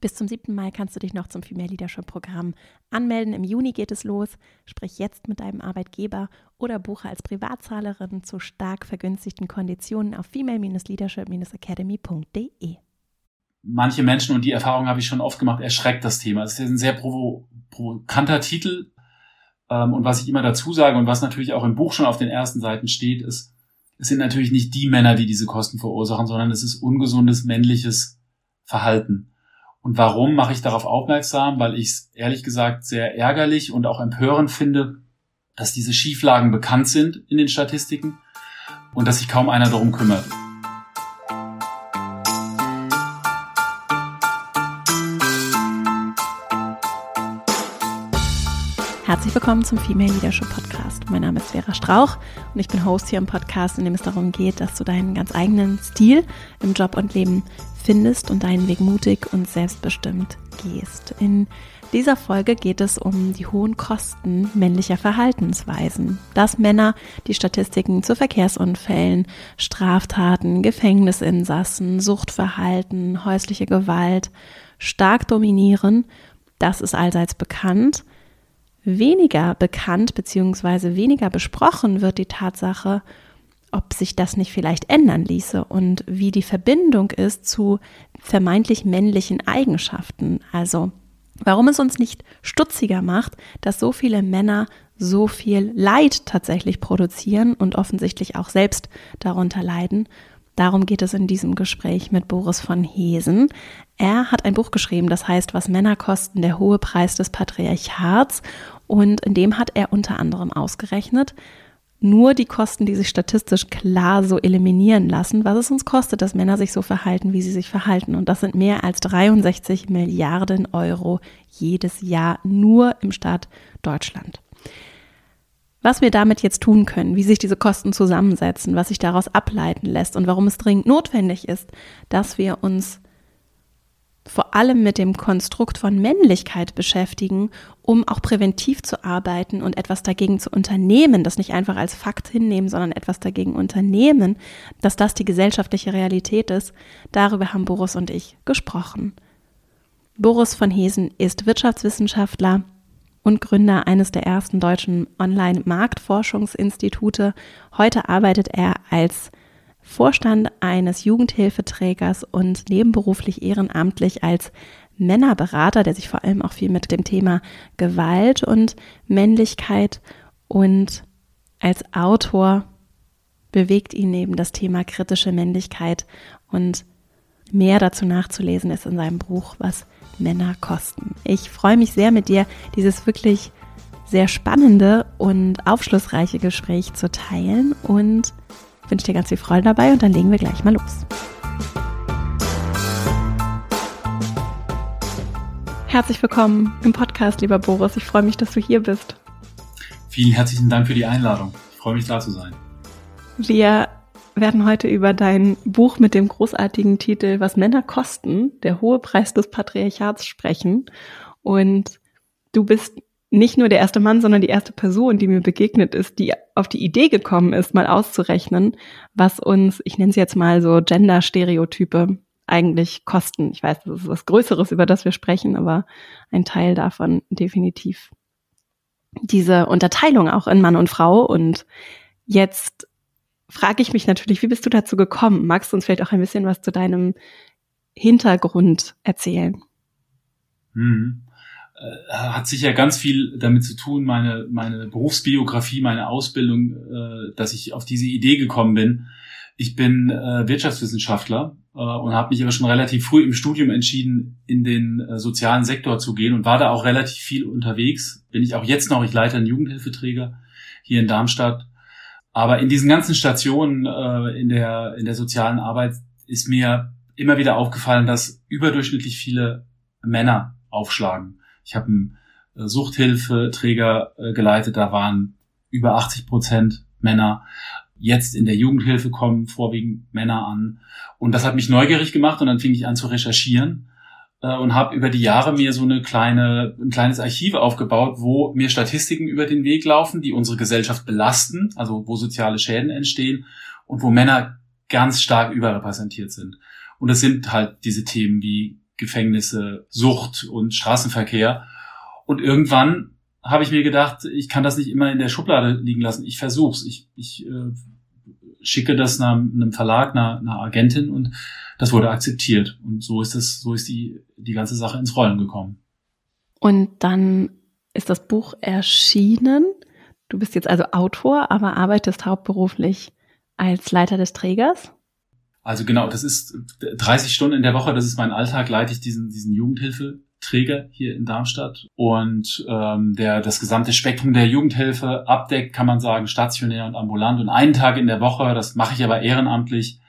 Bis zum 7. Mai kannst du dich noch zum Female Leadership Programm anmelden. Im Juni geht es los. Sprich jetzt mit deinem Arbeitgeber oder buche als Privatzahlerin zu stark vergünstigten Konditionen auf female-leadership-academy.de. Manche Menschen, und die Erfahrung habe ich schon oft gemacht, erschreckt das Thema. Es ist ein sehr provo provokanter Titel. Ähm, und was ich immer dazu sage und was natürlich auch im Buch schon auf den ersten Seiten steht, ist, es sind natürlich nicht die Männer, die diese Kosten verursachen, sondern es ist ungesundes männliches Verhalten. Und warum mache ich darauf aufmerksam? Weil ich es ehrlich gesagt sehr ärgerlich und auch empörend finde, dass diese Schieflagen bekannt sind in den Statistiken und dass sich kaum einer darum kümmert. Herzlich willkommen zum Female Leadership Podcast. Mein Name ist Vera Strauch und ich bin Host hier im Podcast, in dem es darum geht, dass du deinen ganz eigenen Stil im Job und Leben findest und deinen Weg mutig und selbstbestimmt gehst. In dieser Folge geht es um die hohen Kosten männlicher Verhaltensweisen. Dass Männer die Statistiken zu Verkehrsunfällen, Straftaten, Gefängnisinsassen, Suchtverhalten, häusliche Gewalt stark dominieren, das ist allseits bekannt. Weniger bekannt bzw. weniger besprochen wird die Tatsache, ob sich das nicht vielleicht ändern ließe und wie die Verbindung ist zu vermeintlich männlichen Eigenschaften. Also warum es uns nicht stutziger macht, dass so viele Männer so viel Leid tatsächlich produzieren und offensichtlich auch selbst darunter leiden. Darum geht es in diesem Gespräch mit Boris von Hesen. Er hat ein Buch geschrieben, das heißt, was Männer kosten, der hohe Preis des Patriarchats. Und in dem hat er unter anderem ausgerechnet, nur die Kosten, die sich statistisch klar so eliminieren lassen, was es uns kostet, dass Männer sich so verhalten, wie sie sich verhalten. Und das sind mehr als 63 Milliarden Euro jedes Jahr nur im Staat Deutschland. Was wir damit jetzt tun können, wie sich diese Kosten zusammensetzen, was sich daraus ableiten lässt und warum es dringend notwendig ist, dass wir uns vor allem mit dem Konstrukt von Männlichkeit beschäftigen, um auch präventiv zu arbeiten und etwas dagegen zu unternehmen, das nicht einfach als Fakt hinnehmen, sondern etwas dagegen unternehmen, dass das die gesellschaftliche Realität ist. Darüber haben Boris und ich gesprochen. Boris von Hesen ist Wirtschaftswissenschaftler und Gründer eines der ersten deutschen Online-Marktforschungsinstitute. Heute arbeitet er als Vorstand eines Jugendhilfeträgers und nebenberuflich ehrenamtlich als Männerberater, der sich vor allem auch viel mit dem Thema Gewalt und Männlichkeit und als Autor bewegt ihn neben das Thema kritische Männlichkeit und mehr dazu nachzulesen ist in seinem Buch, was Männer kosten. Ich freue mich sehr mit dir, dieses wirklich sehr spannende und aufschlussreiche Gespräch zu teilen und wünsche dir ganz viel Freude dabei und dann legen wir gleich mal los. Herzlich willkommen im Podcast, lieber Boris. Ich freue mich, dass du hier bist. Vielen herzlichen Dank für die Einladung. Ich freue mich, da zu sein. Wir werden heute über dein Buch mit dem großartigen Titel Was Männer kosten, der hohe Preis des Patriarchats sprechen. Und du bist nicht nur der erste Mann, sondern die erste Person, die mir begegnet ist, die auf die Idee gekommen ist, mal auszurechnen, was uns, ich nenne es jetzt mal so Gender-Stereotype eigentlich kosten. Ich weiß, das ist was Größeres, über das wir sprechen, aber ein Teil davon definitiv. Diese Unterteilung auch in Mann und Frau. Und jetzt frage ich mich natürlich, wie bist du dazu gekommen? Magst du uns vielleicht auch ein bisschen was zu deinem Hintergrund erzählen? Hm. Äh, hat sicher ganz viel damit zu tun, meine, meine Berufsbiografie, meine Ausbildung, äh, dass ich auf diese Idee gekommen bin. Ich bin äh, Wirtschaftswissenschaftler äh, und habe mich aber schon relativ früh im Studium entschieden, in den äh, sozialen Sektor zu gehen und war da auch relativ viel unterwegs. Bin ich auch jetzt noch, ich leite einen Jugendhilfeträger hier in Darmstadt. Aber in diesen ganzen Stationen äh, in, der, in der sozialen Arbeit ist mir immer wieder aufgefallen, dass überdurchschnittlich viele Männer aufschlagen. Ich habe einen äh, Suchthilfeträger äh, geleitet, da waren über 80 Prozent Männer. Jetzt in der Jugendhilfe kommen vorwiegend Männer an. Und das hat mich neugierig gemacht und dann fing ich an zu recherchieren äh, und habe über die Jahre mir so eine kleine, ein kleines Archiv aufgebaut, wo mir Statistiken über den Weg laufen, die unsere Gesellschaft belasten, also wo soziale Schäden entstehen und wo Männer ganz stark überrepräsentiert sind. Und das sind halt diese Themen wie Gefängnisse, Sucht und Straßenverkehr. Und irgendwann habe ich mir gedacht, ich kann das nicht immer in der Schublade liegen lassen. Ich versuch's. Ich, ich äh, schicke das einem, einem Verlag, einer, einer Agentin und das wurde akzeptiert. Und so ist es, so ist die, die ganze Sache ins Rollen gekommen. Und dann ist das Buch erschienen. Du bist jetzt also Autor, aber arbeitest hauptberuflich als Leiter des Trägers. Also genau, das ist 30 Stunden in der Woche, das ist mein Alltag, leite ich diesen, diesen Jugendhilfeträger hier in Darmstadt und ähm, der das gesamte Spektrum der Jugendhilfe abdeckt, kann man sagen, stationär und ambulant. Und einen Tag in der Woche, das mache ich aber ehrenamtlich,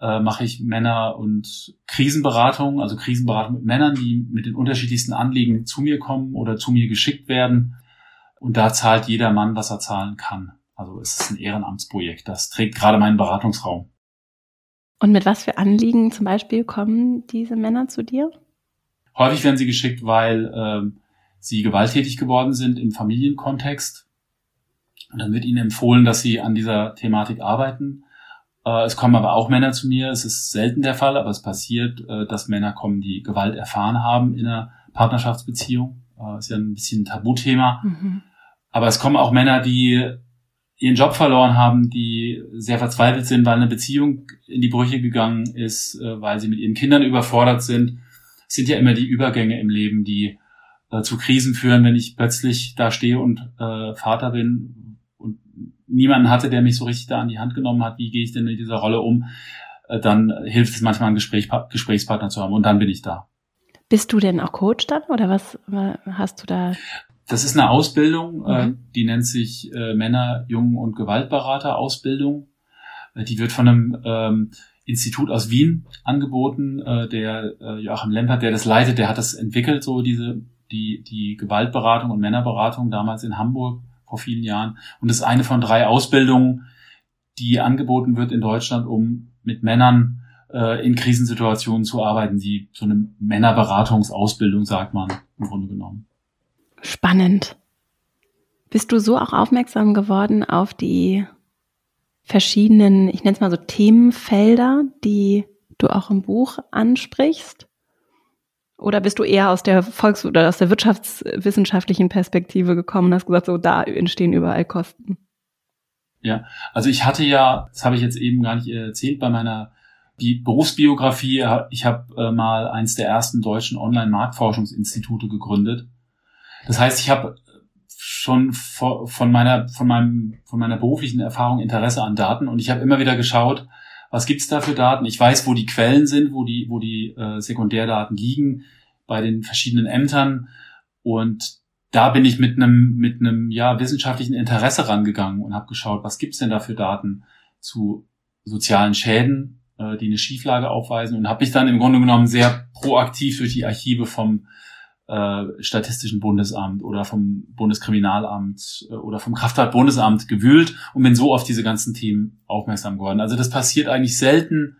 äh, mache ich Männer- und Krisenberatung, also Krisenberatung mit Männern, die mit den unterschiedlichsten Anliegen zu mir kommen oder zu mir geschickt werden. Und da zahlt jeder Mann, was er zahlen kann. Also es ist ein Ehrenamtsprojekt. Das trägt gerade meinen Beratungsraum. Und mit was für Anliegen zum Beispiel kommen diese Männer zu dir? Häufig werden sie geschickt, weil ähm, sie gewalttätig geworden sind im Familienkontext. Und dann wird ihnen empfohlen, dass sie an dieser Thematik arbeiten. Äh, es kommen aber auch Männer zu mir. Es ist selten der Fall, aber es passiert, äh, dass Männer kommen, die Gewalt erfahren haben in einer Partnerschaftsbeziehung. Äh, ist ja ein bisschen ein Tabuthema. Mhm. Aber es kommen auch Männer, die ihren Job verloren haben, die sehr verzweifelt sind, weil eine Beziehung in die Brüche gegangen ist, weil sie mit ihren Kindern überfordert sind. Es sind ja immer die Übergänge im Leben, die zu Krisen führen, wenn ich plötzlich da stehe und äh, Vater bin, niemanden hatte, der mich so richtig da an die Hand genommen hat, wie gehe ich denn in dieser Rolle um, äh, dann hilft es manchmal, einen Gespräch, Gesprächspartner zu haben und dann bin ich da. Bist du denn auch Coach dann oder was hast du da? Das ist eine Ausbildung, äh, mhm. die nennt sich äh, Männer, Jungen und Gewaltberater Ausbildung. Die wird von einem ähm, Institut aus Wien angeboten. der Joachim Lempert, der das leitet, der hat das entwickelt, so diese die die Gewaltberatung und Männerberatung damals in Hamburg vor vielen Jahren. Und das ist eine von drei Ausbildungen, die angeboten wird in Deutschland, um mit Männern äh, in Krisensituationen zu arbeiten, die so eine Männerberatungsausbildung, sagt man im Grunde genommen. Spannend. Bist du so auch aufmerksam geworden auf die verschiedenen, ich nenne es mal so Themenfelder, die du auch im Buch ansprichst? Oder bist du eher aus der Volks- oder aus der wirtschaftswissenschaftlichen Perspektive gekommen und hast gesagt, so da entstehen überall Kosten? Ja, also ich hatte ja, das habe ich jetzt eben gar nicht erzählt, bei meiner Berufsbiografie, ich habe äh, mal eins der ersten deutschen Online-Marktforschungsinstitute gegründet. Das heißt, ich habe schon von meiner, von meinem, von meiner beruflichen Erfahrung Interesse an Daten und ich habe immer wieder geschaut, was gibt's da für Daten? Ich weiß, wo die Quellen sind, wo die, wo die äh, Sekundärdaten liegen bei den verschiedenen Ämtern. Und da bin ich mit einem mit einem ja wissenschaftlichen Interesse rangegangen und habe geschaut, was gibt's denn da für Daten zu sozialen Schäden, äh, die eine Schieflage aufweisen und habe mich dann im Grunde genommen sehr proaktiv durch die Archive vom äh, Statistischen Bundesamt oder vom Bundeskriminalamt äh, oder vom Kraftfahrtbundesamt gewühlt und bin so auf diese ganzen Themen aufmerksam geworden. Also das passiert eigentlich selten,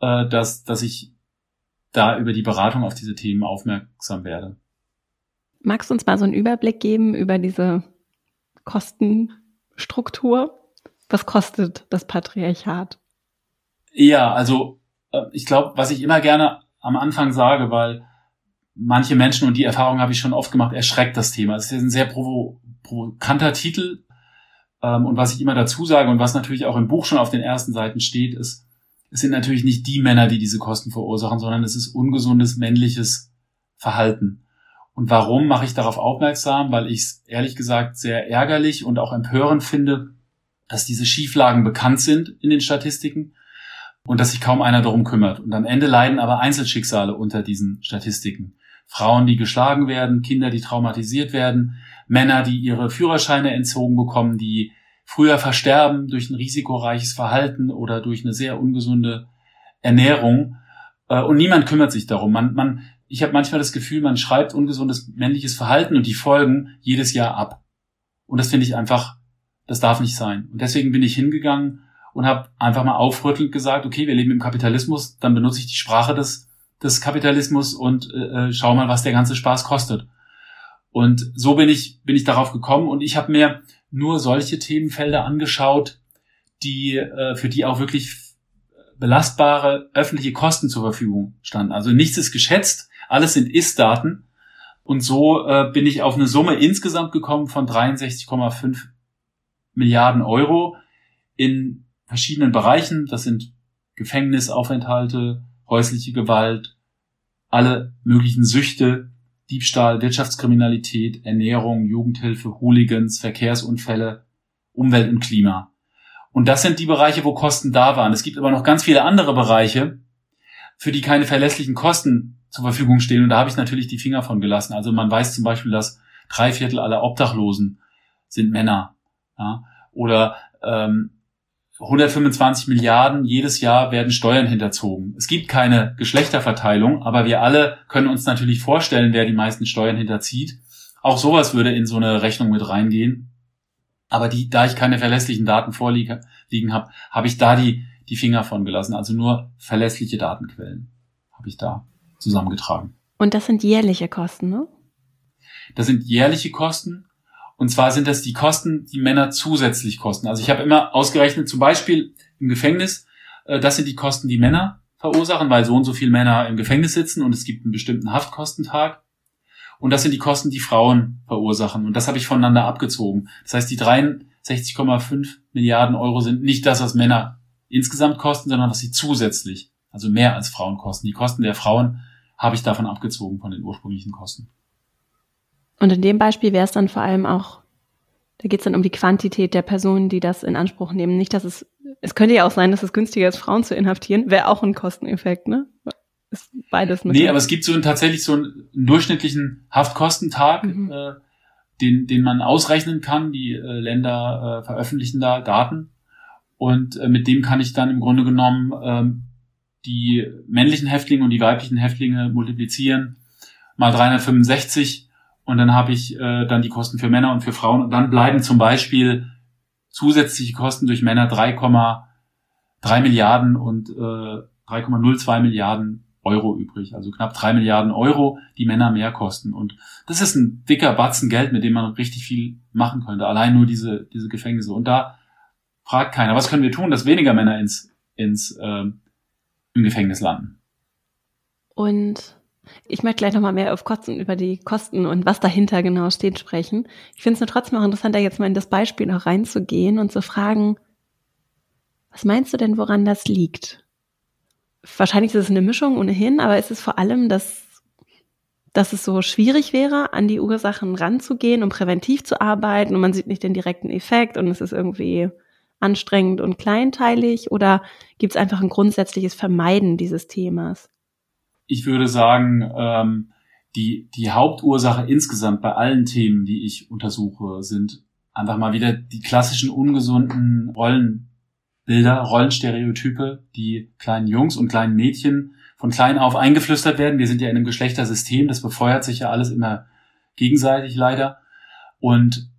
äh, dass, dass ich da über die Beratung auf diese Themen aufmerksam werde. Magst du uns mal so einen Überblick geben über diese Kostenstruktur? Was kostet das Patriarchat? Ja, also äh, ich glaube, was ich immer gerne am Anfang sage, weil manche Menschen, und die Erfahrung habe ich schon oft gemacht, erschreckt das Thema. Es ist ein sehr provo provokanter Titel. Ähm, und was ich immer dazu sage und was natürlich auch im Buch schon auf den ersten Seiten steht, ist, es sind natürlich nicht die Männer, die diese Kosten verursachen, sondern es ist ungesundes männliches Verhalten. Und warum mache ich darauf aufmerksam? Weil ich es ehrlich gesagt sehr ärgerlich und auch empörend finde, dass diese Schieflagen bekannt sind in den Statistiken und dass sich kaum einer darum kümmert. Und am Ende leiden aber Einzelschicksale unter diesen Statistiken. Frauen, die geschlagen werden, Kinder, die traumatisiert werden, Männer, die ihre Führerscheine entzogen bekommen, die früher versterben durch ein risikoreiches Verhalten oder durch eine sehr ungesunde Ernährung. Äh, und niemand kümmert sich darum. Man, man, ich habe manchmal das Gefühl, man schreibt ungesundes männliches Verhalten und die Folgen jedes Jahr ab. Und das finde ich einfach, das darf nicht sein. Und deswegen bin ich hingegangen und habe einfach mal aufrüttelnd gesagt, okay, wir leben im Kapitalismus, dann benutze ich die Sprache des des Kapitalismus und äh, äh, schau mal, was der ganze Spaß kostet. Und so bin ich, bin ich darauf gekommen und ich habe mir nur solche Themenfelder angeschaut, die, äh, für die auch wirklich belastbare öffentliche Kosten zur Verfügung standen. Also nichts ist geschätzt, alles sind Ist-Daten. Und so äh, bin ich auf eine Summe insgesamt gekommen von 63,5 Milliarden Euro in verschiedenen Bereichen. Das sind Gefängnisaufenthalte, häusliche Gewalt, alle möglichen Süchte, Diebstahl, Wirtschaftskriminalität, Ernährung, Jugendhilfe, Hooligans, Verkehrsunfälle, Umwelt und Klima. Und das sind die Bereiche, wo Kosten da waren. Es gibt aber noch ganz viele andere Bereiche, für die keine verlässlichen Kosten zur Verfügung stehen. Und da habe ich natürlich die Finger von gelassen. Also man weiß zum Beispiel, dass drei Viertel aller Obdachlosen sind Männer. Ja? Oder ähm, 125 Milliarden jedes Jahr werden Steuern hinterzogen. Es gibt keine Geschlechterverteilung, aber wir alle können uns natürlich vorstellen, wer die meisten Steuern hinterzieht. Auch sowas würde in so eine Rechnung mit reingehen. Aber die, da ich keine verlässlichen Daten vorliegen habe, habe ich da die, die Finger von gelassen. Also nur verlässliche Datenquellen habe ich da zusammengetragen. Und das sind jährliche Kosten, ne? Das sind jährliche Kosten. Und zwar sind das die Kosten, die Männer zusätzlich kosten. Also ich habe immer ausgerechnet, zum Beispiel im Gefängnis, äh, das sind die Kosten, die Männer verursachen, weil so und so viele Männer im Gefängnis sitzen und es gibt einen bestimmten Haftkostentag. Und das sind die Kosten, die Frauen verursachen. Und das habe ich voneinander abgezogen. Das heißt, die 63,5 Milliarden Euro sind nicht das, was Männer insgesamt kosten, sondern was sie zusätzlich, also mehr als Frauen kosten. Die Kosten der Frauen habe ich davon abgezogen von den ursprünglichen Kosten. Und in dem Beispiel wäre es dann vor allem auch, da geht es dann um die Quantität der Personen, die das in Anspruch nehmen. Nicht, dass es, es könnte ja auch sein, dass es günstiger ist, Frauen zu inhaftieren, wäre auch ein Kosteneffekt, ne? ist beides mit. Nee, aber es gibt so einen, tatsächlich so einen, durchschnittlichen Haftkostentag, mhm. äh, den, den man ausrechnen kann. Die äh, Länder äh, veröffentlichen da Daten. Und äh, mit dem kann ich dann im Grunde genommen ähm, die männlichen Häftlinge und die weiblichen Häftlinge multiplizieren mal 365 und dann habe ich äh, dann die Kosten für Männer und für Frauen und dann bleiben zum Beispiel zusätzliche Kosten durch Männer 3,3 Milliarden und äh, 3,02 Milliarden Euro übrig, also knapp drei Milliarden Euro, die Männer mehr kosten. Und das ist ein dicker Batzen Geld, mit dem man richtig viel machen könnte. Allein nur diese, diese Gefängnisse. Und da fragt keiner, was können wir tun, dass weniger Männer ins, ins ähm, im Gefängnis landen. Und ich möchte gleich nochmal mehr auf Kosten, über die Kosten und was dahinter genau steht sprechen. Ich finde es nur trotzdem auch interessant, da jetzt mal in das Beispiel noch reinzugehen und zu fragen, was meinst du denn, woran das liegt? wahrscheinlich ist es eine Mischung ohnehin, aber ist es vor allem, dass, dass es so schwierig wäre, an die Ursachen ranzugehen, um präventiv zu arbeiten und man sieht nicht den direkten Effekt und es ist irgendwie anstrengend und kleinteilig oder gibt es einfach ein grundsätzliches Vermeiden dieses Themas? Ich würde sagen, ähm, die, die Hauptursache insgesamt bei allen Themen, die ich untersuche, sind einfach mal wieder die klassischen ungesunden Rollen, Bilder, Rollenstereotype, die kleinen Jungs und kleinen Mädchen von klein auf eingeflüstert werden. Wir sind ja in einem Geschlechtersystem, das befeuert sich ja alles immer gegenseitig leider. Und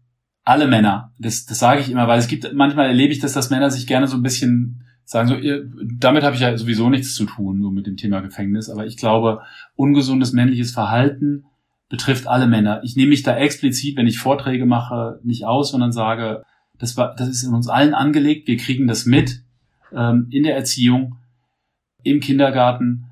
alle Männer, das, das sage ich immer, weil es gibt, manchmal erlebe ich das, dass Männer sich gerne so ein bisschen sagen, so, ihr, damit habe ich ja sowieso nichts zu tun, nur mit dem Thema Gefängnis. Aber ich glaube, ungesundes männliches Verhalten betrifft alle Männer. Ich nehme mich da explizit, wenn ich Vorträge mache, nicht aus, sondern sage, das, war, das ist in uns allen angelegt. Wir kriegen das mit ähm, in der Erziehung, im Kindergarten,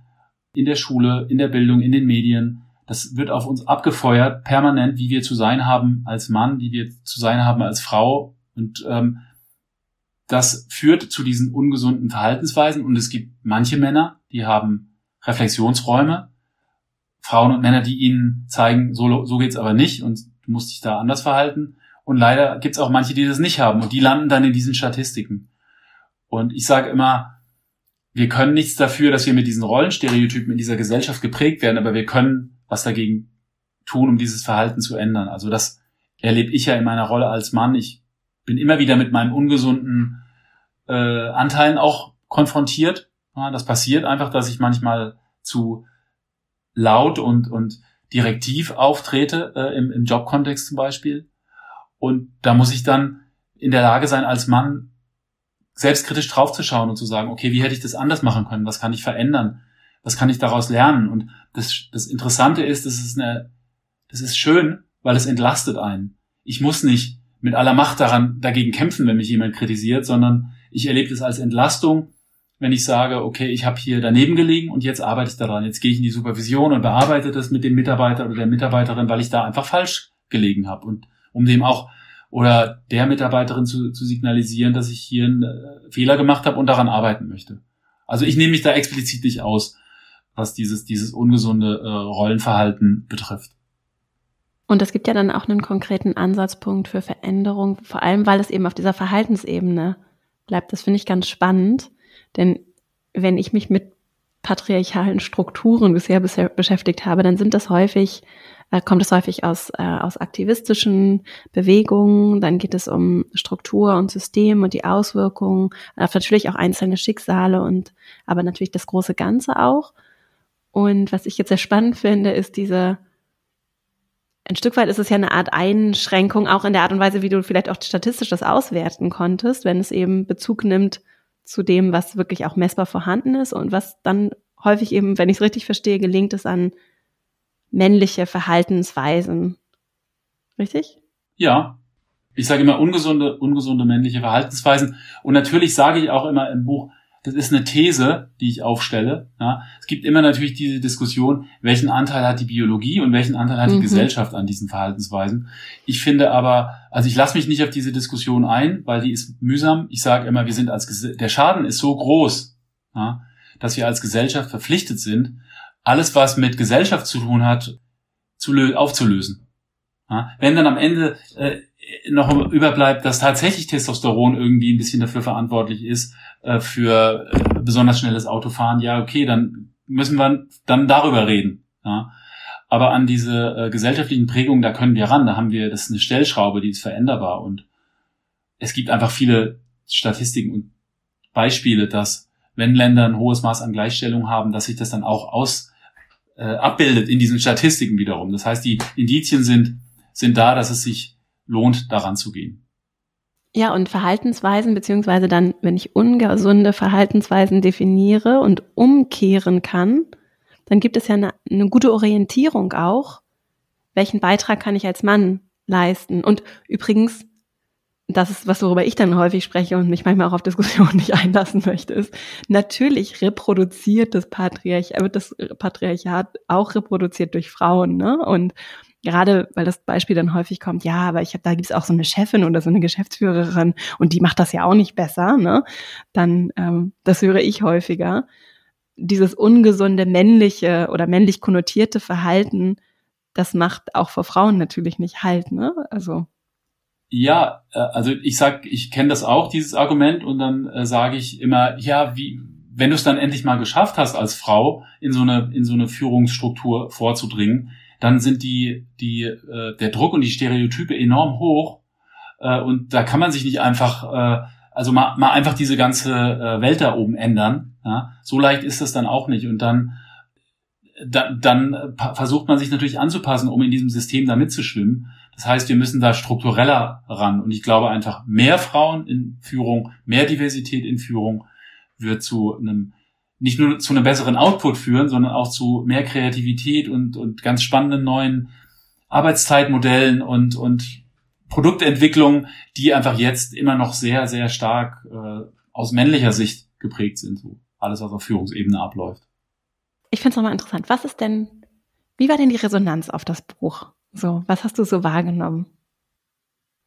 in der Schule, in der Bildung, in den Medien. Das wird auf uns abgefeuert, permanent, wie wir zu sein haben als Mann, wie wir zu sein haben als Frau. Und ähm, das führt zu diesen ungesunden Verhaltensweisen. Und es gibt manche Männer, die haben Reflexionsräume, Frauen und Männer, die ihnen zeigen, so, so geht's aber nicht und du musst dich da anders verhalten. Und leider gibt es auch manche, die das nicht haben und die landen dann in diesen Statistiken. Und ich sage immer, wir können nichts dafür, dass wir mit diesen Rollenstereotypen in dieser Gesellschaft geprägt werden, aber wir können was dagegen tun, um dieses Verhalten zu ändern. Also das erlebe ich ja in meiner Rolle als Mann. Ich bin immer wieder mit meinen ungesunden äh, Anteilen auch konfrontiert. Ja, das passiert einfach, dass ich manchmal zu laut und, und direktiv auftrete, äh, im, im Jobkontext zum Beispiel. Und da muss ich dann in der Lage sein, als Mann selbstkritisch draufzuschauen und zu sagen, okay, wie hätte ich das anders machen können? Was kann ich verändern? Was kann ich daraus lernen? Und das, das Interessante ist, das ist eine, das ist schön, weil es entlastet einen. Ich muss nicht mit aller Macht daran, dagegen kämpfen, wenn mich jemand kritisiert, sondern ich erlebe das als Entlastung. wenn ich sage, okay, ich habe hier daneben gelegen und jetzt arbeite ich daran. Jetzt gehe ich in die Supervision und bearbeite das mit dem Mitarbeiter oder der Mitarbeiterin, weil ich da einfach falsch gelegen habe. Und um dem auch oder der Mitarbeiterin zu, zu signalisieren, dass ich hier einen äh, Fehler gemacht habe und daran arbeiten möchte. Also ich nehme mich da explizit nicht aus, was dieses, dieses ungesunde äh, Rollenverhalten betrifft. Und es gibt ja dann auch einen konkreten Ansatzpunkt für Veränderung, vor allem weil es eben auf dieser Verhaltensebene bleibt. Das finde ich ganz spannend, denn wenn ich mich mit patriarchalen Strukturen bisher, bisher beschäftigt habe, dann sind das häufig äh, kommt es häufig aus, äh, aus aktivistischen Bewegungen. Dann geht es um Struktur und System und die Auswirkungen, äh, natürlich auch einzelne Schicksale und aber natürlich das große Ganze auch. Und was ich jetzt sehr spannend finde, ist diese ein Stück weit ist es ja eine Art Einschränkung, auch in der Art und Weise, wie du vielleicht auch statistisch das auswerten konntest, wenn es eben Bezug nimmt zu dem, was wirklich auch messbar vorhanden ist und was dann häufig eben, wenn ich es richtig verstehe, gelingt es an männliche Verhaltensweisen. Richtig? Ja. Ich sage immer ungesunde, ungesunde männliche Verhaltensweisen. Und natürlich sage ich auch immer im Buch, das ist eine These, die ich aufstelle. Ja. Es gibt immer natürlich diese Diskussion, welchen Anteil hat die Biologie und welchen Anteil hat die mhm. Gesellschaft an diesen Verhaltensweisen. Ich finde aber, also ich lasse mich nicht auf diese Diskussion ein, weil die ist mühsam. Ich sage immer, wir sind als der Schaden ist so groß, ja, dass wir als Gesellschaft verpflichtet sind, alles, was mit Gesellschaft zu tun hat, zu aufzulösen. Ja, wenn dann am Ende äh, noch überbleibt, dass tatsächlich Testosteron irgendwie ein bisschen dafür verantwortlich ist, äh, für äh, besonders schnelles Autofahren, ja, okay, dann müssen wir dann darüber reden. Ja. Aber an diese äh, gesellschaftlichen Prägungen, da können wir ran, da haben wir, das ist eine Stellschraube, die ist veränderbar und es gibt einfach viele Statistiken und Beispiele, dass wenn Länder ein hohes Maß an Gleichstellung haben, dass sich das dann auch aus äh, abbildet in diesen Statistiken wiederum. Das heißt, die Indizien sind, sind da, dass es sich lohnt, daran zu gehen. Ja, und Verhaltensweisen, beziehungsweise dann, wenn ich ungesunde Verhaltensweisen definiere und umkehren kann, dann gibt es ja eine, eine gute Orientierung auch. Welchen Beitrag kann ich als Mann leisten? Und übrigens, das ist was, worüber ich dann häufig spreche und mich manchmal auch auf Diskussionen nicht einlassen möchte, ist, natürlich reproduziert das Patriarchat, wird das Patriarchat auch reproduziert durch Frauen, ne? Und gerade, weil das Beispiel dann häufig kommt, ja, aber ich habe, da gibt's auch so eine Chefin oder so eine Geschäftsführerin und die macht das ja auch nicht besser, ne? Dann, ähm, das höre ich häufiger. Dieses ungesunde männliche oder männlich konnotierte Verhalten, das macht auch vor Frauen natürlich nicht halt, ne? Also ja, äh, also ich sag, ich kenne das auch, dieses Argument, und dann äh, sage ich immer, ja, wie, wenn du es dann endlich mal geschafft hast, als Frau in so eine, in so eine Führungsstruktur vorzudringen, dann sind die, die, äh, der Druck und die Stereotype enorm hoch. Äh, und da kann man sich nicht einfach, äh, also mal, mal einfach diese ganze äh, Welt da oben ändern. Ja? So leicht ist das dann auch nicht. Und dann, da, dann versucht man sich natürlich anzupassen, um in diesem System da mitzuschwimmen. Das heißt, wir müssen da struktureller ran. Und ich glaube einfach, mehr Frauen in Führung, mehr Diversität in Führung wird zu einem, nicht nur zu einem besseren Output führen, sondern auch zu mehr Kreativität und, und ganz spannenden neuen Arbeitszeitmodellen und, und Produktentwicklung, die einfach jetzt immer noch sehr, sehr stark äh, aus männlicher Sicht geprägt sind. So alles, was auf Führungsebene abläuft. Ich finde es nochmal interessant. Was ist denn, wie war denn die Resonanz auf das Buch? So, was hast du so wahrgenommen?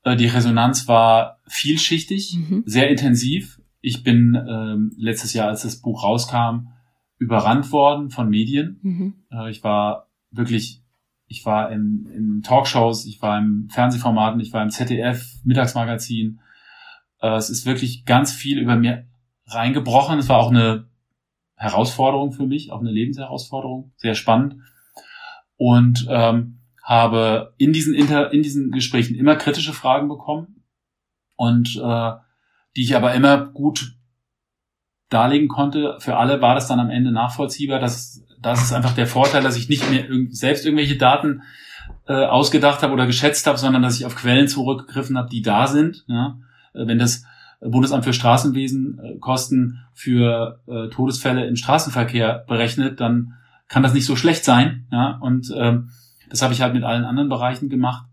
Äh, die Resonanz war vielschichtig, mhm. sehr intensiv. Ich bin ähm, letztes Jahr, als das Buch rauskam, überrannt worden von Medien. Mhm. Äh, ich war wirklich, ich war in, in Talkshows, ich war im Fernsehformaten, ich war im ZDF, Mittagsmagazin. Äh, es ist wirklich ganz viel über mir reingebrochen. Es war auch eine Herausforderung für mich, auch eine Lebensherausforderung, sehr spannend. Und ähm, habe in diesen, Inter in diesen Gesprächen immer kritische Fragen bekommen und äh, die ich aber immer gut darlegen konnte. Für alle war das dann am Ende nachvollziehbar. Das, das ist einfach der Vorteil, dass ich nicht mehr selbst irgendwelche Daten äh, ausgedacht habe oder geschätzt habe, sondern dass ich auf Quellen zurückgegriffen habe, die da sind. Ja? Äh, wenn das Bundesamt für Straßenwesen äh, Kosten für äh, Todesfälle im Straßenverkehr berechnet, dann kann das nicht so schlecht sein. Ja? Und ähm, das habe ich halt mit allen anderen Bereichen gemacht.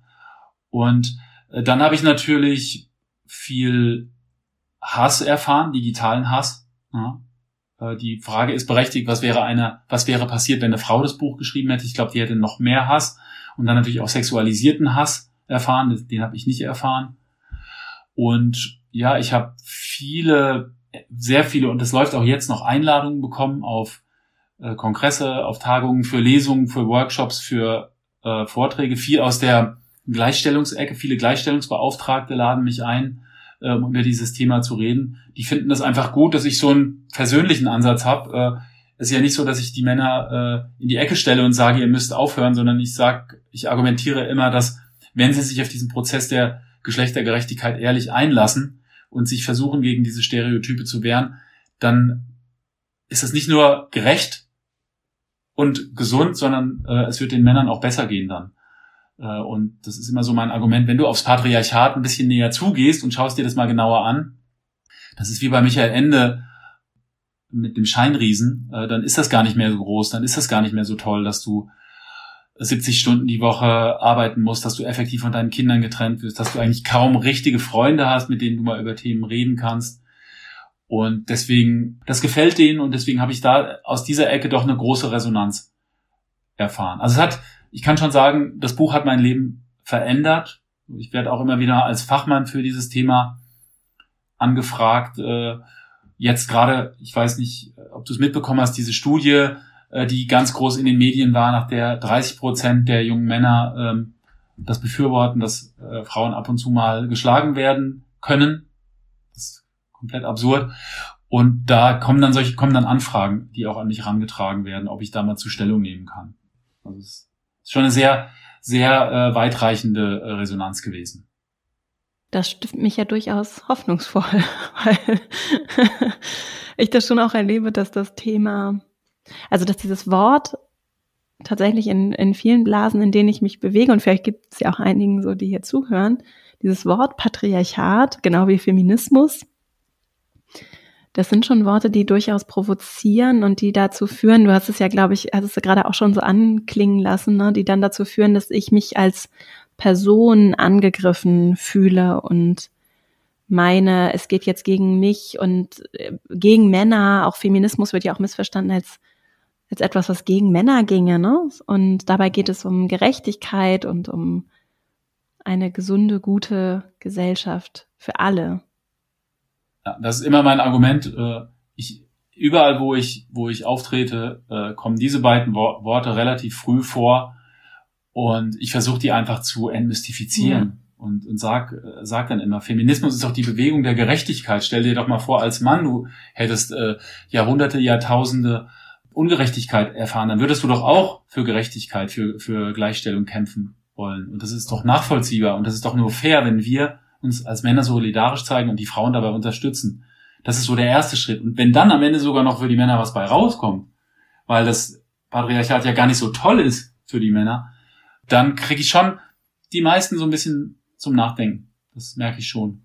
Und äh, dann habe ich natürlich viel Hass erfahren, digitalen Hass. Ja. Äh, die Frage ist berechtigt, was wäre eine, was wäre passiert, wenn eine Frau das Buch geschrieben hätte? Ich glaube, die hätte noch mehr Hass und dann natürlich auch sexualisierten Hass erfahren. Den habe ich nicht erfahren. Und ja, ich habe viele, sehr viele, und das läuft auch jetzt noch Einladungen bekommen auf äh, Kongresse, auf Tagungen, für Lesungen, für Workshops, für äh, Vorträge, viel aus der Gleichstellungsecke. Viele Gleichstellungsbeauftragte laden mich ein, äh, um über dieses Thema zu reden. Die finden das einfach gut, dass ich so einen persönlichen Ansatz habe. Äh, es ist ja nicht so, dass ich die Männer äh, in die Ecke stelle und sage, ihr müsst aufhören, sondern ich sage, ich argumentiere immer, dass wenn sie sich auf diesen Prozess der Geschlechtergerechtigkeit ehrlich einlassen und sich versuchen, gegen diese Stereotype zu wehren, dann ist das nicht nur gerecht und gesund, sondern äh, es wird den Männern auch besser gehen dann. Äh, und das ist immer so mein Argument, wenn du aufs Patriarchat ein bisschen näher zugehst und schaust dir das mal genauer an, das ist wie bei Michael Ende mit dem Scheinriesen, äh, dann ist das gar nicht mehr so groß, dann ist das gar nicht mehr so toll, dass du 70 Stunden die Woche arbeiten musst, dass du effektiv von deinen Kindern getrennt wirst, dass du eigentlich kaum richtige Freunde hast, mit denen du mal über Themen reden kannst. Und deswegen, das gefällt denen und deswegen habe ich da aus dieser Ecke doch eine große Resonanz erfahren. Also es hat, ich kann schon sagen, das Buch hat mein Leben verändert. Ich werde auch immer wieder als Fachmann für dieses Thema angefragt. Äh, jetzt gerade, ich weiß nicht, ob du es mitbekommen hast, diese Studie, äh, die ganz groß in den Medien war, nach der 30 Prozent der jungen Männer ähm, das befürworten, dass äh, Frauen ab und zu mal geschlagen werden können. Das ist komplett absurd. Und da kommen dann solche, kommen dann Anfragen, die auch an mich herangetragen werden, ob ich da mal zu Stellung nehmen kann. Also es ist schon eine sehr, sehr äh, weitreichende äh, Resonanz gewesen. Das stimmt mich ja durchaus hoffnungsvoll, weil ich das schon auch erlebe, dass das Thema also, dass dieses Wort tatsächlich in, in vielen Blasen, in denen ich mich bewege, und vielleicht gibt es ja auch einigen so, die hier zuhören, dieses Wort Patriarchat, genau wie Feminismus, das sind schon Worte, die durchaus provozieren und die dazu führen, du hast es ja, glaube ich, hast es gerade auch schon so anklingen lassen, ne, die dann dazu führen, dass ich mich als Person angegriffen fühle und meine, es geht jetzt gegen mich und äh, gegen Männer. Auch Feminismus wird ja auch missverstanden als als etwas, was gegen Männer ginge, ne? Und dabei geht es um Gerechtigkeit und um eine gesunde, gute Gesellschaft für alle. Ja, das ist immer mein Argument. Äh, ich, überall, wo ich, wo ich auftrete, äh, kommen diese beiden Worte relativ früh vor und ich versuche die einfach zu entmystifizieren. Ja. Und, und sag, äh, sag dann immer, Feminismus ist doch die Bewegung der Gerechtigkeit. Stell dir doch mal vor, als Mann, du hättest äh, Jahrhunderte, Jahrtausende Ungerechtigkeit erfahren, dann würdest du doch auch für Gerechtigkeit, für, für Gleichstellung kämpfen wollen. Und das ist doch nachvollziehbar und das ist doch nur fair, wenn wir uns als Männer solidarisch zeigen und die Frauen dabei unterstützen. Das ist so der erste Schritt. Und wenn dann am Ende sogar noch für die Männer was bei rauskommt, weil das Patriarchat ja gar nicht so toll ist für die Männer, dann kriege ich schon die meisten so ein bisschen zum Nachdenken. Das merke ich schon.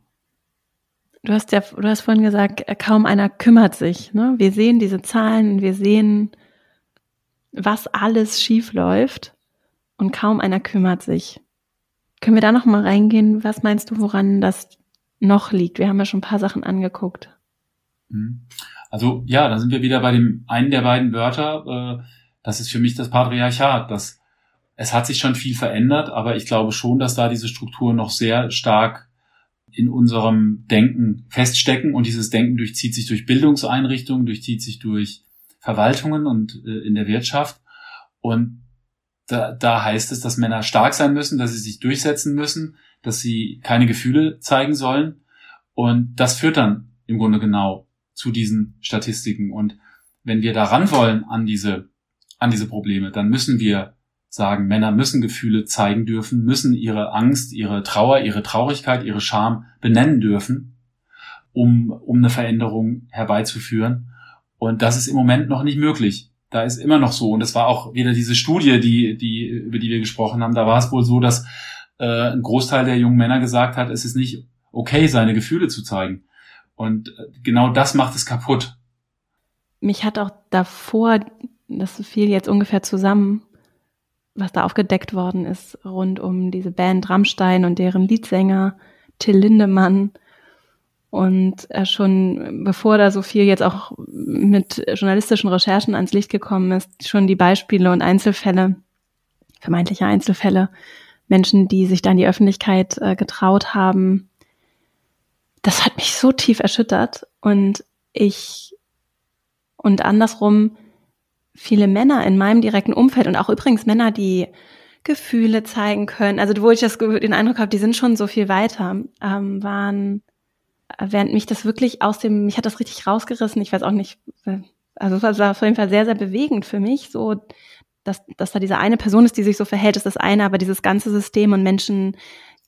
Du hast ja, du hast vorhin gesagt, äh, kaum einer kümmert sich. Ne? Wir sehen diese Zahlen, wir sehen, was alles schief läuft und kaum einer kümmert sich. Können wir da noch mal reingehen? Was meinst du, woran das noch liegt? Wir haben ja schon ein paar Sachen angeguckt. Mhm. Also ja, da sind wir wieder bei dem einen der beiden Wörter. Äh, das ist für mich das Patriarchat. Das, es hat sich schon viel verändert, aber ich glaube schon, dass da diese Strukturen noch sehr stark in unserem Denken feststecken und dieses Denken durchzieht sich durch Bildungseinrichtungen, durchzieht sich durch Verwaltungen und äh, in der Wirtschaft. Und da, da heißt es, dass Männer stark sein müssen, dass sie sich durchsetzen müssen, dass sie keine Gefühle zeigen sollen. Und das führt dann im Grunde genau zu diesen Statistiken. Und wenn wir daran wollen an diese, an diese Probleme, dann müssen wir sagen, Männer müssen Gefühle zeigen dürfen, müssen ihre Angst, ihre Trauer, ihre Traurigkeit, ihre Scham benennen dürfen, um, um eine Veränderung herbeizuführen. Und das ist im Moment noch nicht möglich. Da ist immer noch so. Und es war auch wieder diese Studie, die, die, über die wir gesprochen haben. Da war es wohl so, dass äh, ein Großteil der jungen Männer gesagt hat, es ist nicht okay, seine Gefühle zu zeigen. Und äh, genau das macht es kaputt. Mich hat auch davor, das fiel jetzt ungefähr zusammen, was da aufgedeckt worden ist rund um diese Band Rammstein und deren Liedsänger Till Lindemann. Und äh, schon bevor da so viel jetzt auch mit journalistischen Recherchen ans Licht gekommen ist, schon die Beispiele und Einzelfälle, vermeintliche Einzelfälle, Menschen, die sich da in die Öffentlichkeit äh, getraut haben, das hat mich so tief erschüttert. Und ich, und andersrum, viele Männer in meinem direkten Umfeld und auch übrigens Männer, die Gefühle zeigen können, also wo ich das, den Eindruck habe, die sind schon so viel weiter, ähm, waren, während mich das wirklich aus dem, mich hat das richtig rausgerissen, ich weiß auch nicht, äh, also es war auf jeden Fall sehr, sehr bewegend für mich, so, dass, dass da diese eine Person ist, die sich so verhält, ist das eine, aber dieses ganze System und Menschen,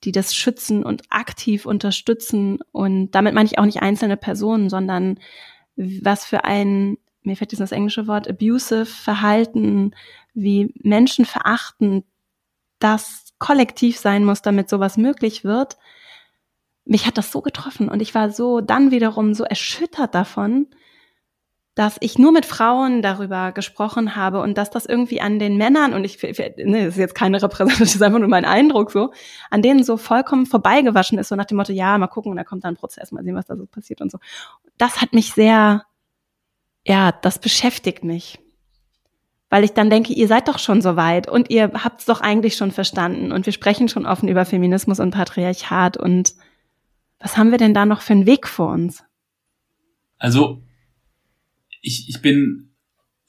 die das schützen und aktiv unterstützen und damit meine ich auch nicht einzelne Personen, sondern was für ein, mir fällt dieses englische Wort, abusive Verhalten, wie Menschen verachten, das kollektiv sein muss, damit sowas möglich wird. Mich hat das so getroffen und ich war so dann wiederum so erschüttert davon, dass ich nur mit Frauen darüber gesprochen habe und dass das irgendwie an den Männern, und ich, ne, das ist jetzt keine Repräsentation, ist einfach nur mein Eindruck so, an denen so vollkommen vorbeigewaschen ist, so nach dem Motto, ja, mal gucken, und da kommt dann ein Prozess, mal sehen, was da so passiert und so. Das hat mich sehr, ja, das beschäftigt mich. Weil ich dann denke, ihr seid doch schon so weit und ihr habt es doch eigentlich schon verstanden und wir sprechen schon offen über Feminismus und Patriarchat und was haben wir denn da noch für einen Weg vor uns? Also ich, ich bin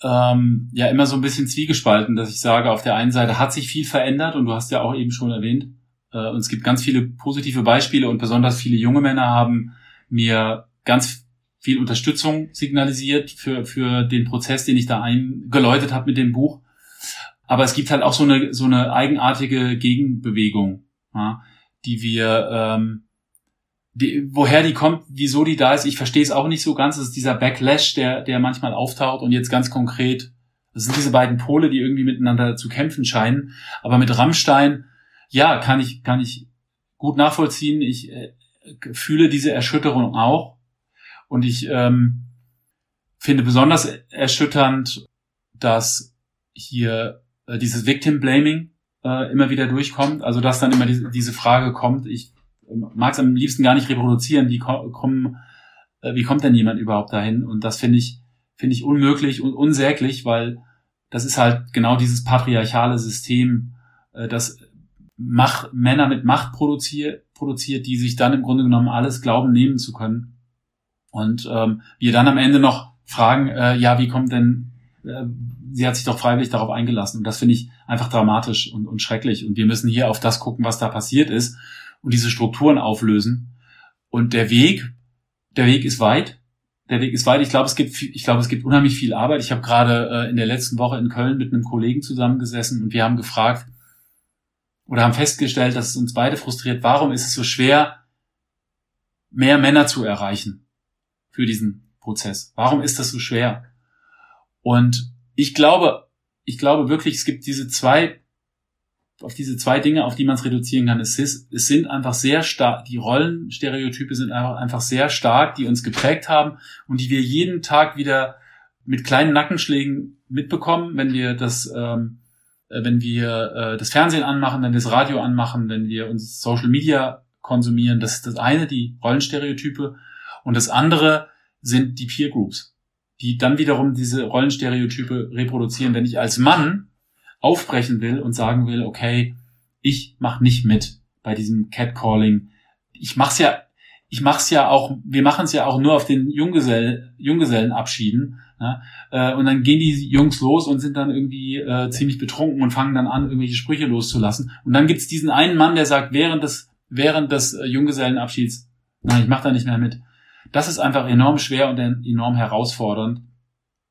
ähm, ja immer so ein bisschen zwiegespalten, dass ich sage, auf der einen Seite hat sich viel verändert und du hast ja auch eben schon erwähnt, äh, und es gibt ganz viele positive Beispiele und besonders viele junge Männer haben mir ganz viel Unterstützung signalisiert für, für den Prozess, den ich da eingeläutet habe mit dem Buch. Aber es gibt halt auch so eine, so eine eigenartige Gegenbewegung, ja, die wir ähm, die, woher die kommt, wieso die da ist, ich verstehe es auch nicht so ganz. Es ist dieser Backlash, der, der manchmal auftaucht und jetzt ganz konkret, das sind diese beiden Pole, die irgendwie miteinander zu kämpfen scheinen. Aber mit Rammstein, ja, kann ich, kann ich gut nachvollziehen. Ich äh, fühle diese Erschütterung auch. Und ich ähm, finde besonders erschütternd, dass hier äh, dieses Victim Blaming äh, immer wieder durchkommt. Also dass dann immer diese, diese Frage kommt, ich mag es am liebsten gar nicht reproduzieren. Wie kommen, äh, wie kommt denn jemand überhaupt dahin? Und das finde ich, finde ich unmöglich und unsäglich, weil das ist halt genau dieses patriarchale System, äh, das Macht, Männer mit Macht produziert, produziert, die sich dann im Grunde genommen alles glauben nehmen zu können. Und ähm, wir dann am Ende noch fragen, äh, ja, wie kommt denn, äh, sie hat sich doch freiwillig darauf eingelassen. Und das finde ich einfach dramatisch und, und schrecklich. Und wir müssen hier auf das gucken, was da passiert ist und diese Strukturen auflösen. Und der Weg, der Weg ist weit. Der Weg ist weit. Ich glaube, es gibt, ich glaube, es gibt unheimlich viel Arbeit. Ich habe gerade äh, in der letzten Woche in Köln mit einem Kollegen zusammengesessen und wir haben gefragt oder haben festgestellt, dass es uns beide frustriert. Warum ist es so schwer, mehr Männer zu erreichen für diesen Prozess? Warum ist das so schwer? Und ich glaube, ich glaube wirklich, es gibt diese zwei auf diese zwei Dinge, auf die man es reduzieren kann. Es, ist, es sind einfach sehr stark, die Rollenstereotype sind einfach, einfach sehr stark, die uns geprägt haben und die wir jeden Tag wieder mit kleinen Nackenschlägen mitbekommen, wenn wir das, ähm, äh, wenn wir äh, das Fernsehen anmachen, wenn wir das Radio anmachen, wenn wir uns Social Media konsumieren. Das ist das eine, die Rollenstereotype. Und das andere sind die Peer Groups, die dann wiederum diese Rollenstereotype reproduzieren. Wenn ich als Mann aufbrechen will und sagen will, okay, ich mache nicht mit bei diesem Catcalling. Ich mach's ja, ich mach's ja auch, wir machen es ja auch nur auf den Junggesell, Junggesellenabschieden. Ja, äh, und dann gehen die Jungs los und sind dann irgendwie äh, ziemlich betrunken und fangen dann an, irgendwelche Sprüche loszulassen. Und dann gibt's diesen einen Mann, der sagt, während des, während des äh, Junggesellenabschieds, nein, ich mach da nicht mehr mit. Das ist einfach enorm schwer und enorm herausfordernd.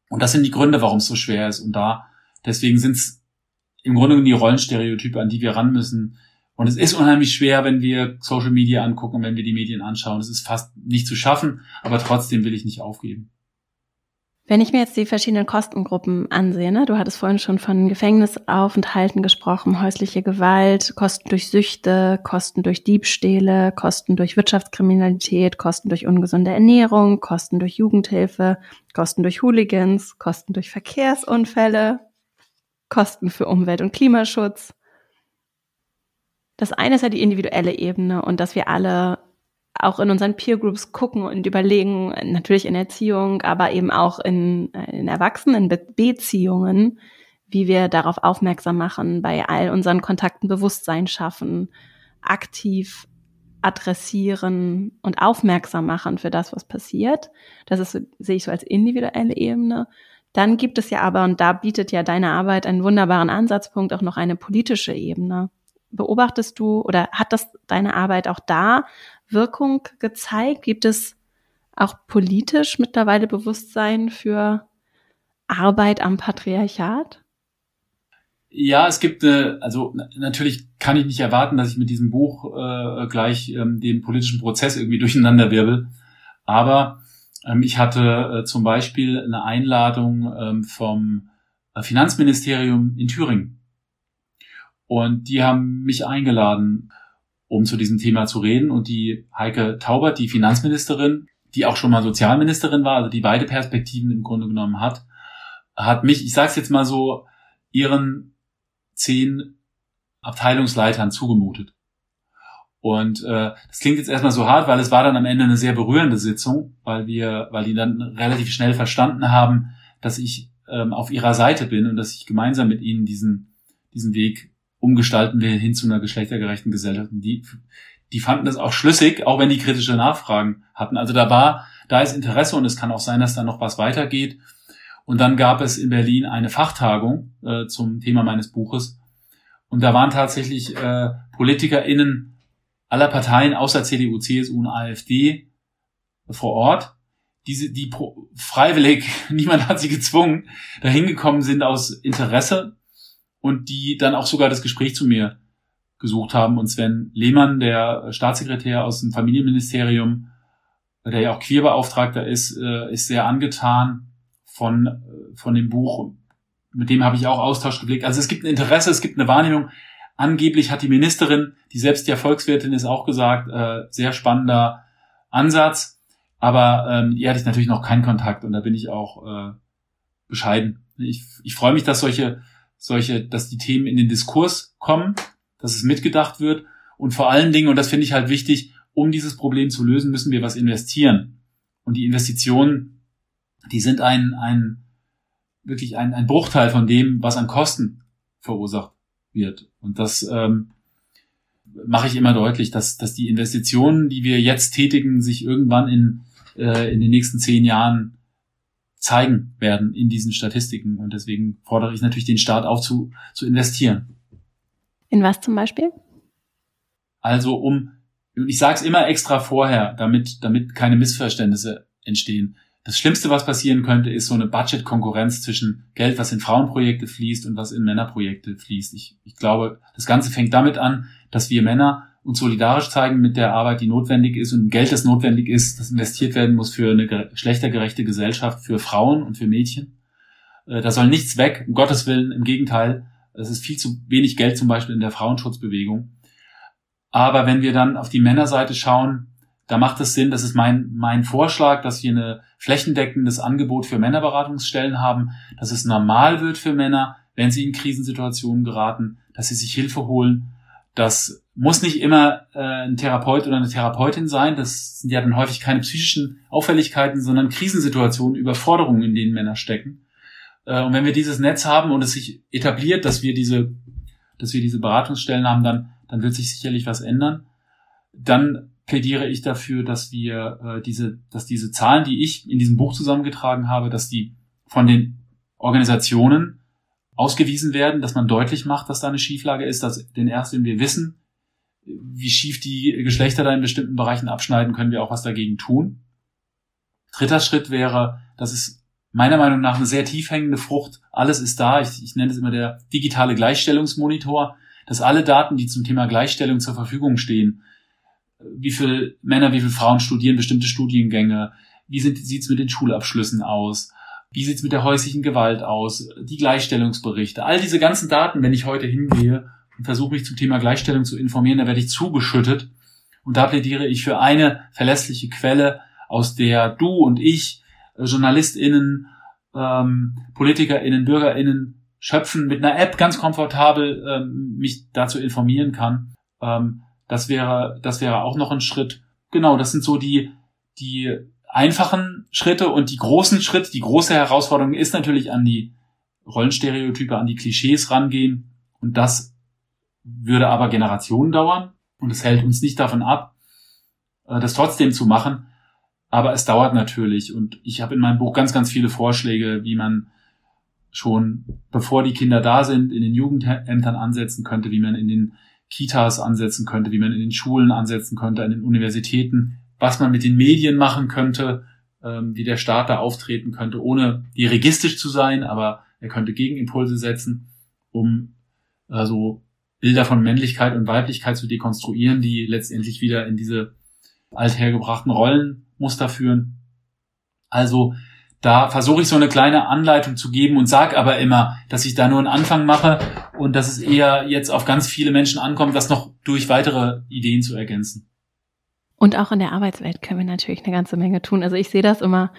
Und das sind die Gründe, warum es so schwer ist. Und da, deswegen sind's im Grunde genommen die Rollenstereotype, an die wir ran müssen. Und es ist unheimlich schwer, wenn wir Social Media angucken, wenn wir die Medien anschauen. Es ist fast nicht zu schaffen, aber trotzdem will ich nicht aufgeben. Wenn ich mir jetzt die verschiedenen Kostengruppen ansehe, ne, du hattest vorhin schon von Gefängnisaufenthalten gesprochen, häusliche Gewalt, Kosten durch Süchte, Kosten durch Diebstähle, Kosten durch Wirtschaftskriminalität, Kosten durch ungesunde Ernährung, Kosten durch Jugendhilfe, Kosten durch Hooligans, Kosten durch Verkehrsunfälle, Kosten für Umwelt- und Klimaschutz. Das eine ist ja die individuelle Ebene und dass wir alle auch in unseren Peer Groups gucken und überlegen, natürlich in Erziehung, aber eben auch in, in Erwachsenenbeziehungen, wie wir darauf aufmerksam machen, bei all unseren Kontakten Bewusstsein schaffen, aktiv adressieren und aufmerksam machen für das, was passiert. Das ist, sehe ich so als individuelle Ebene. Dann gibt es ja aber, und da bietet ja deine Arbeit einen wunderbaren Ansatzpunkt, auch noch eine politische Ebene. Beobachtest du oder hat das deine Arbeit auch da Wirkung gezeigt? Gibt es auch politisch mittlerweile Bewusstsein für Arbeit am Patriarchat? Ja, es gibt eine, also natürlich kann ich nicht erwarten, dass ich mit diesem Buch äh, gleich ähm, den politischen Prozess irgendwie durcheinander wirbel. Aber ich hatte äh, zum Beispiel eine Einladung ähm, vom äh, Finanzministerium in Thüringen. Und die haben mich eingeladen, um zu diesem Thema zu reden. Und die Heike Taubert, die Finanzministerin, die auch schon mal Sozialministerin war, also die beide Perspektiven im Grunde genommen hat, hat mich, ich sage es jetzt mal so, ihren zehn Abteilungsleitern zugemutet. Und äh, das klingt jetzt erstmal so hart, weil es war dann am Ende eine sehr berührende Sitzung, weil wir, weil die dann relativ schnell verstanden haben, dass ich ähm, auf ihrer Seite bin und dass ich gemeinsam mit ihnen diesen diesen Weg umgestalten will hin zu einer geschlechtergerechten Gesellschaft. Und die, die fanden das auch schlüssig, auch wenn die kritische Nachfragen hatten. Also da war, da ist Interesse und es kann auch sein, dass da noch was weitergeht. Und dann gab es in Berlin eine Fachtagung äh, zum Thema meines Buches. Und da waren tatsächlich äh, PolitikerInnen aller Parteien außer CDU, CSU und AfD vor Ort, diese, die pro, freiwillig, niemand hat sie gezwungen, dahin gekommen sind aus Interesse und die dann auch sogar das Gespräch zu mir gesucht haben. Und Sven Lehmann, der Staatssekretär aus dem Familienministerium, der ja auch Queerbeauftragter ist, äh, ist sehr angetan von, äh, von dem Buch. Mit dem habe ich auch Austausch geblickt. Also es gibt ein Interesse, es gibt eine Wahrnehmung. Angeblich hat die Ministerin, die selbst ja Volkswirtin ist, auch gesagt, äh, sehr spannender Ansatz. Aber ähm, ihr hatte ich natürlich noch keinen Kontakt und da bin ich auch äh, bescheiden. Ich, ich freue mich, dass solche, solche, dass die Themen in den Diskurs kommen, dass es mitgedacht wird und vor allen Dingen, und das finde ich halt wichtig, um dieses Problem zu lösen, müssen wir was investieren. Und die Investitionen, die sind ein, ein wirklich ein, ein Bruchteil von dem, was an Kosten verursacht wird. Und das ähm, mache ich immer deutlich, dass, dass die Investitionen, die wir jetzt tätigen, sich irgendwann in, äh, in den nächsten zehn Jahren zeigen werden in diesen Statistiken. Und deswegen fordere ich natürlich den Staat auf zu, zu investieren. In was zum Beispiel? Also um, ich sage es immer extra vorher, damit, damit keine Missverständnisse entstehen. Das Schlimmste, was passieren könnte, ist so eine Budget-Konkurrenz zwischen Geld, was in Frauenprojekte fließt und was in Männerprojekte fließt. Ich, ich glaube, das Ganze fängt damit an, dass wir Männer uns solidarisch zeigen mit der Arbeit, die notwendig ist und Geld, das notwendig ist, das investiert werden muss für eine geschlechtergerechte Gesellschaft, für Frauen und für Mädchen. Äh, da soll nichts weg, um Gottes Willen, im Gegenteil. Es ist viel zu wenig Geld zum Beispiel in der Frauenschutzbewegung. Aber wenn wir dann auf die Männerseite schauen, da macht es Sinn, das ist mein, mein Vorschlag, dass wir ein flächendeckendes Angebot für Männerberatungsstellen haben, dass es normal wird für Männer, wenn sie in Krisensituationen geraten, dass sie sich Hilfe holen. Das muss nicht immer äh, ein Therapeut oder eine Therapeutin sein. Das sind ja dann häufig keine psychischen Auffälligkeiten, sondern Krisensituationen, Überforderungen, in denen Männer stecken. Äh, und wenn wir dieses Netz haben und es sich etabliert, dass wir diese, dass wir diese Beratungsstellen haben, dann, dann wird sich sicherlich was ändern. Dann plädiere ich dafür, dass wir äh, diese, dass diese Zahlen, die ich in diesem Buch zusammengetragen habe, dass die von den Organisationen ausgewiesen werden, dass man deutlich macht, dass da eine Schieflage ist, dass denn erst wenn wir wissen, wie schief die Geschlechter da in bestimmten Bereichen abschneiden, können wir auch was dagegen tun. Dritter Schritt wäre, das ist meiner Meinung nach eine sehr tief hängende Frucht. Alles ist da. Ich, ich nenne es immer der digitale Gleichstellungsmonitor, dass alle Daten, die zum Thema Gleichstellung zur Verfügung stehen, wie viele Männer, wie viele Frauen studieren bestimmte Studiengänge, wie sieht es mit den Schulabschlüssen aus, wie sieht es mit der häuslichen Gewalt aus, die Gleichstellungsberichte, all diese ganzen Daten, wenn ich heute hingehe und versuche mich zum Thema Gleichstellung zu informieren, da werde ich zugeschüttet. Und da plädiere ich für eine verlässliche Quelle, aus der du und ich, äh, JournalistInnen, ähm, PolitikerInnen, BürgerInnen schöpfen, mit einer App ganz komfortabel ähm, mich dazu informieren kann. Ähm, das wäre, das wäre auch noch ein Schritt. genau, das sind so die, die einfachen Schritte und die großen Schritte, die große Herausforderung ist natürlich an die Rollenstereotype, an die Klischees rangehen. Und das würde aber Generationen dauern. Und es hält uns nicht davon ab, äh, das trotzdem zu machen. Aber es dauert natürlich. Und ich habe in meinem Buch ganz, ganz viele Vorschläge, wie man schon, bevor die Kinder da sind, in den Jugendämtern ansetzen könnte, wie man in den Kitas ansetzen könnte, wie man in den Schulen ansetzen könnte, an den Universitäten, was man mit den Medien machen könnte, ähm, wie der Staat da auftreten könnte, ohne dirigistisch zu sein, aber er könnte Gegenimpulse setzen, um äh, so Bilder von Männlichkeit und Weiblichkeit zu dekonstruieren, die letztendlich wieder in diese althergebrachten Rollenmuster führen. Also da versuche ich so eine kleine Anleitung zu geben und sage aber immer, dass ich da nur einen Anfang mache und dass es eher jetzt auf ganz viele Menschen ankommt, das noch durch weitere Ideen zu ergänzen. Und auch in der Arbeitswelt können wir natürlich eine ganze Menge tun. Also ich sehe das immer,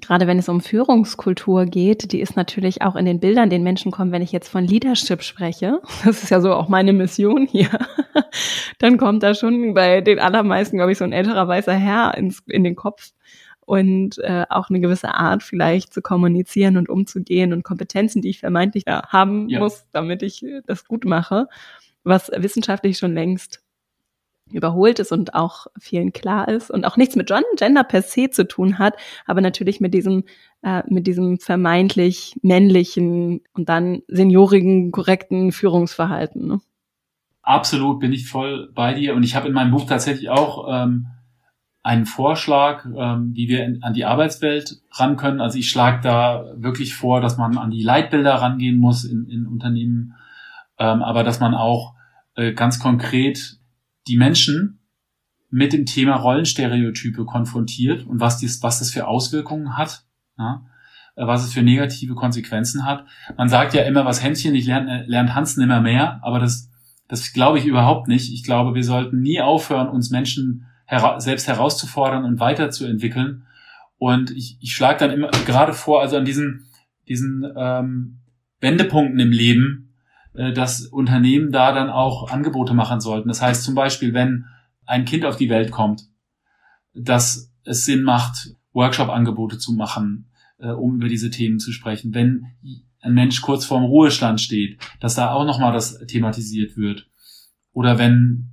gerade wenn es um Führungskultur geht, die ist natürlich auch in den Bildern den Menschen kommen, wenn ich jetzt von Leadership spreche, das ist ja so auch meine Mission hier, dann kommt da schon bei den allermeisten, glaube ich, so ein älterer weißer Herr ins, in den Kopf und äh, auch eine gewisse Art vielleicht zu kommunizieren und umzugehen und Kompetenzen, die ich vermeintlich ja, haben ja. muss, damit ich das gut mache, was wissenschaftlich schon längst überholt ist und auch vielen klar ist und auch nichts mit Gender per se zu tun hat, aber natürlich mit diesem äh, mit diesem vermeintlich männlichen und dann seniorigen korrekten Führungsverhalten. Ne? Absolut bin ich voll bei dir und ich habe in meinem Buch tatsächlich auch ähm, einen Vorschlag, ähm, wie wir in, an die Arbeitswelt ran können. Also ich schlage da wirklich vor, dass man an die Leitbilder rangehen muss in, in Unternehmen, ähm, aber dass man auch äh, ganz konkret die Menschen mit dem Thema Rollenstereotype konfrontiert und was, dies, was das für Auswirkungen hat, ja, äh, was es für negative Konsequenzen hat. Man sagt ja immer, was Hänschen nicht lernt, äh, lernt Hans nimmer mehr, aber das, das glaube ich überhaupt nicht. Ich glaube, wir sollten nie aufhören, uns Menschen hera selbst herauszufordern und weiterzuentwickeln. Und ich, ich schlage dann immer gerade vor, also an diesen, diesen ähm, Wendepunkten im Leben, äh, dass Unternehmen da dann auch Angebote machen sollten. Das heißt zum Beispiel, wenn ein Kind auf die Welt kommt, dass es Sinn macht, Workshop-Angebote zu machen, äh, um über diese Themen zu sprechen. Wenn ein Mensch kurz vorm Ruhestand steht, dass da auch nochmal das thematisiert wird. Oder wenn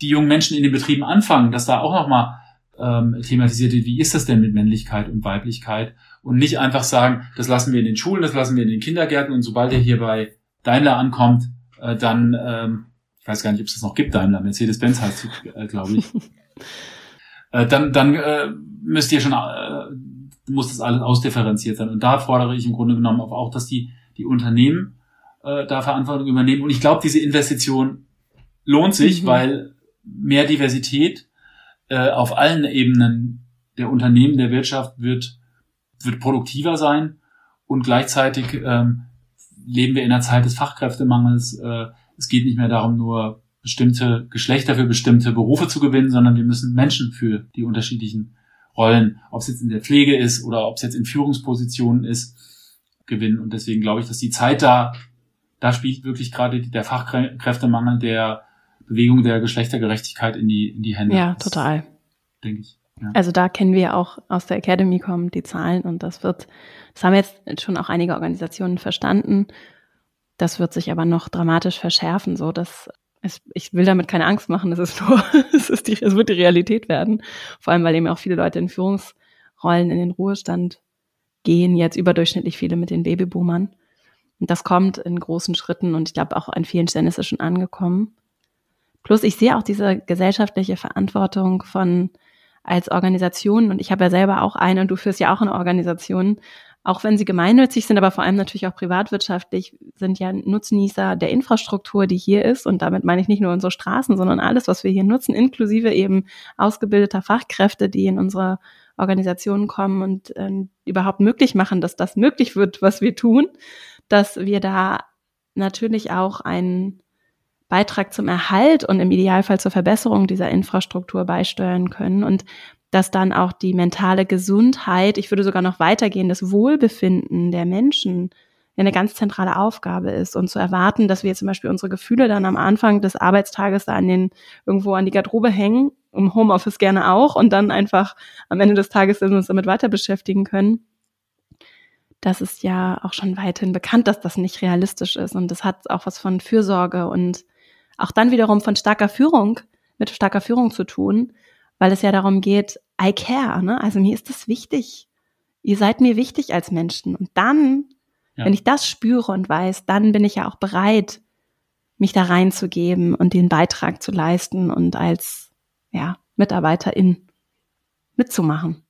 die jungen Menschen in den Betrieben anfangen, dass da auch nochmal ähm, thematisiert wird, wie ist das denn mit Männlichkeit und Weiblichkeit? Und nicht einfach sagen, das lassen wir in den Schulen, das lassen wir in den Kindergärten und sobald ihr hier bei Daimler ankommt, äh, dann, ähm, ich weiß gar nicht, ob es das noch gibt, Daimler, Mercedes-Benz heißt, äh, glaube ich. äh, dann dann äh, müsst ihr schon, äh, muss das alles ausdifferenziert sein. Und da fordere ich im Grunde genommen auch, dass die, die Unternehmen äh, da Verantwortung übernehmen. Und ich glaube, diese Investition lohnt sich, mhm. weil mehr Diversität äh, auf allen Ebenen der Unternehmen, der Wirtschaft wird, wird produktiver sein und gleichzeitig ähm, leben wir in einer Zeit des Fachkräftemangels. Äh, es geht nicht mehr darum, nur bestimmte Geschlechter für bestimmte Berufe zu gewinnen, sondern wir müssen Menschen für die unterschiedlichen Rollen, ob es jetzt in der Pflege ist oder ob es jetzt in Führungspositionen ist, gewinnen. Und deswegen glaube ich, dass die Zeit da, da spielt wirklich gerade der Fachkräftemangel der Bewegung der Geschlechtergerechtigkeit in die, in die Hände. Ja, total. Denke ich. Ja. Also da kennen wir auch aus der Academy kommen die Zahlen und das wird, das haben jetzt schon auch einige Organisationen verstanden. Das wird sich aber noch dramatisch verschärfen, so dass es, ich will damit keine Angst machen. Es ist nur, es ist die, es wird die Realität werden. Vor allem, weil eben auch viele Leute in Führungsrollen in den Ruhestand gehen, jetzt überdurchschnittlich viele mit den Babyboomern. Und das kommt in großen Schritten und ich glaube auch an vielen Stellen ist es schon angekommen. Plus ich sehe auch diese gesellschaftliche Verantwortung von als Organisation, und ich habe ja selber auch eine, und du führst ja auch eine Organisation, auch wenn sie gemeinnützig sind, aber vor allem natürlich auch privatwirtschaftlich, sind ja Nutznießer der Infrastruktur, die hier ist. Und damit meine ich nicht nur unsere Straßen, sondern alles, was wir hier nutzen, inklusive eben ausgebildeter Fachkräfte, die in unsere Organisationen kommen und äh, überhaupt möglich machen, dass das möglich wird, was wir tun, dass wir da natürlich auch einen Beitrag zum Erhalt und im Idealfall zur Verbesserung dieser Infrastruktur beisteuern können und dass dann auch die mentale Gesundheit, ich würde sogar noch weitergehen, das Wohlbefinden der Menschen eine ganz zentrale Aufgabe ist und zu erwarten, dass wir zum Beispiel unsere Gefühle dann am Anfang des Arbeitstages da an den irgendwo an die Garderobe hängen im Homeoffice gerne auch und dann einfach am Ende des Tages uns damit weiter beschäftigen können. Das ist ja auch schon weiterhin bekannt, dass das nicht realistisch ist. Und das hat auch was von Fürsorge und auch dann wiederum von starker Führung, mit starker Führung zu tun, weil es ja darum geht, I care, ne? Also mir ist das wichtig. Ihr seid mir wichtig als Menschen. Und dann, ja. wenn ich das spüre und weiß, dann bin ich ja auch bereit, mich da reinzugeben und den Beitrag zu leisten und als ja, Mitarbeiterin mitzumachen.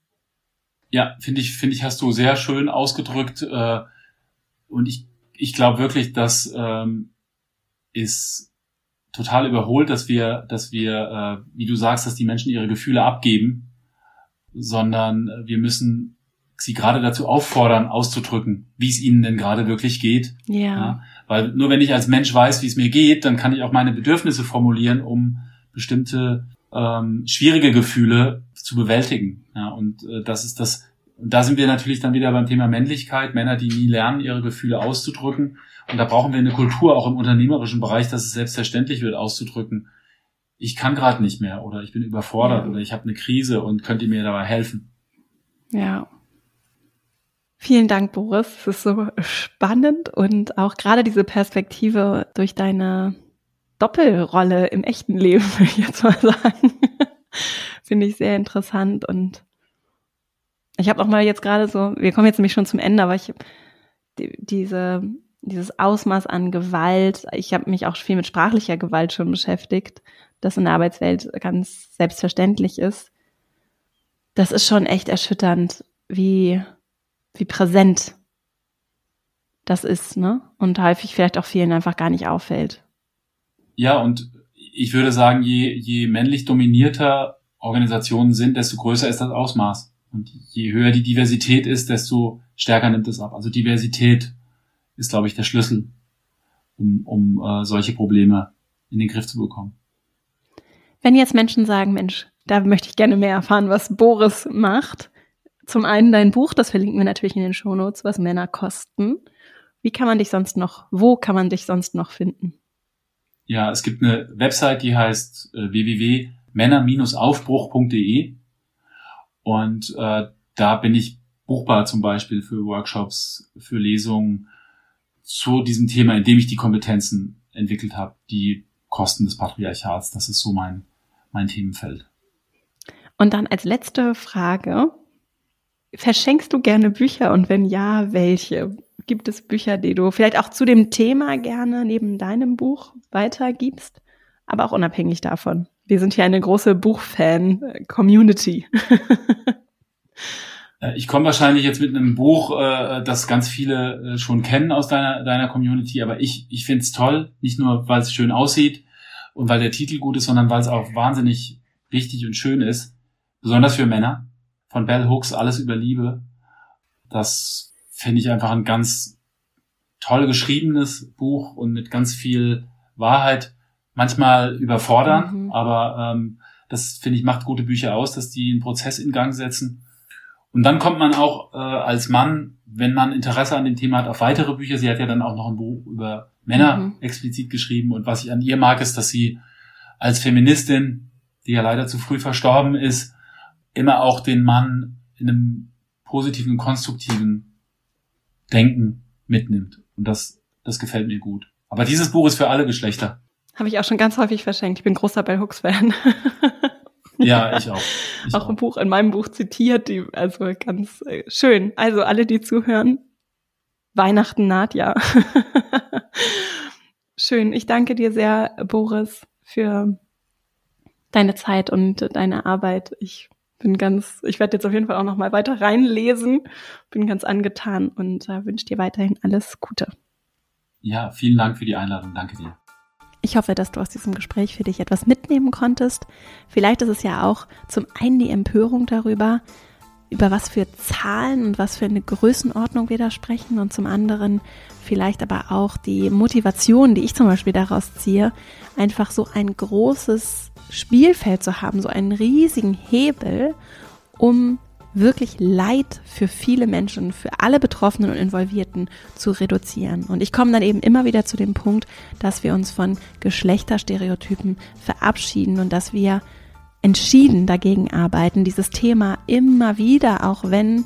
Ja, finde ich, finde ich, hast du sehr schön ausgedrückt. Äh, und ich, ich glaube wirklich, dass ähm, ist total überholt, dass wir, dass wir, äh, wie du sagst, dass die Menschen ihre Gefühle abgeben, sondern wir müssen sie gerade dazu auffordern, auszudrücken, wie es ihnen denn gerade wirklich geht. Ja. ja. Weil nur wenn ich als Mensch weiß, wie es mir geht, dann kann ich auch meine Bedürfnisse formulieren, um bestimmte ähm, schwierige Gefühle zu bewältigen. Ja, und äh, das ist das, da sind wir natürlich dann wieder beim Thema Männlichkeit, Männer, die nie lernen, ihre Gefühle auszudrücken. Und da brauchen wir eine Kultur auch im unternehmerischen Bereich, dass es selbstverständlich wird, auszudrücken. Ich kann gerade nicht mehr oder ich bin überfordert ja. oder ich habe eine Krise und könnt ihr mir dabei helfen. Ja, Vielen Dank, Boris. Es ist so spannend und auch gerade diese Perspektive durch deine Doppelrolle im echten Leben, würde ich jetzt mal sagen, finde ich sehr interessant und ich habe auch mal jetzt gerade so, wir kommen jetzt nämlich schon zum Ende, aber ich die, diese dieses Ausmaß an Gewalt, ich habe mich auch viel mit sprachlicher Gewalt schon beschäftigt, das in der Arbeitswelt ganz selbstverständlich ist. Das ist schon echt erschütternd, wie wie präsent das ist, ne? Und häufig vielleicht auch vielen einfach gar nicht auffällt. Ja, und ich würde sagen, je, je männlich dominierter Organisationen sind, desto größer ist das Ausmaß. Und je höher die Diversität ist, desto stärker nimmt es ab. Also Diversität ist, glaube ich, der Schlüssel, um, um äh, solche Probleme in den Griff zu bekommen. Wenn jetzt Menschen sagen, Mensch, da möchte ich gerne mehr erfahren, was Boris macht, zum einen dein Buch, das verlinken wir natürlich in den Shownotes, was Männer kosten. Wie kann man dich sonst noch, wo kann man dich sonst noch finden? Ja, es gibt eine Website, die heißt äh, www.männer-aufbruch.de und äh, da bin ich buchbar zum Beispiel für Workshops, für Lesungen zu diesem Thema, in dem ich die Kompetenzen entwickelt habe, die Kosten des Patriarchats. Das ist so mein, mein Themenfeld. Und dann als letzte Frage, Verschenkst du gerne Bücher und wenn ja, welche? Gibt es Bücher, die du vielleicht auch zu dem Thema gerne neben deinem Buch weitergibst, aber auch unabhängig davon? Wir sind hier eine große Buchfan-Community. Äh, ich komme wahrscheinlich jetzt mit einem Buch, äh, das ganz viele äh, schon kennen aus deiner, deiner Community, aber ich, ich finde es toll, nicht nur, weil es schön aussieht und weil der Titel gut ist, sondern weil es auch wahnsinnig wichtig und schön ist, besonders für Männer von Bell Hooks, Alles über Liebe. Das finde ich einfach ein ganz toll geschriebenes Buch und mit ganz viel Wahrheit. Manchmal überfordern, mhm. aber ähm, das finde ich macht gute Bücher aus, dass die einen Prozess in Gang setzen. Und dann kommt man auch äh, als Mann, wenn man Interesse an dem Thema hat, auf weitere Bücher. Sie hat ja dann auch noch ein Buch über Männer mhm. explizit geschrieben. Und was ich an ihr mag, ist, dass sie als Feministin, die ja leider zu früh verstorben ist, immer auch den Mann in einem positiven, konstruktiven Denken mitnimmt. Und das, das gefällt mir gut. Aber dieses Buch ist für alle Geschlechter. Habe ich auch schon ganz häufig verschenkt. Ich bin großer Bell Hooks Fan. ja, ich auch. Ich auch, ein Buch in meinem Buch zitiert, die, also ganz äh, schön. Also alle, die zuhören, Weihnachten naht ja. schön. Ich danke dir sehr, Boris, für deine Zeit und deine Arbeit. Ich bin ganz, ich werde jetzt auf jeden Fall auch noch mal weiter reinlesen, bin ganz angetan und äh, wünsche dir weiterhin alles Gute. Ja, vielen Dank für die Einladung. Danke dir. Ich hoffe, dass du aus diesem Gespräch für dich etwas mitnehmen konntest. Vielleicht ist es ja auch zum einen die Empörung darüber, über was für Zahlen und was für eine Größenordnung wir da sprechen und zum anderen vielleicht aber auch die Motivation, die ich zum Beispiel daraus ziehe, einfach so ein großes Spielfeld zu haben, so einen riesigen Hebel, um wirklich Leid für viele Menschen, für alle Betroffenen und Involvierten zu reduzieren. Und ich komme dann eben immer wieder zu dem Punkt, dass wir uns von Geschlechterstereotypen verabschieden und dass wir entschieden dagegen arbeiten, dieses Thema immer wieder, auch wenn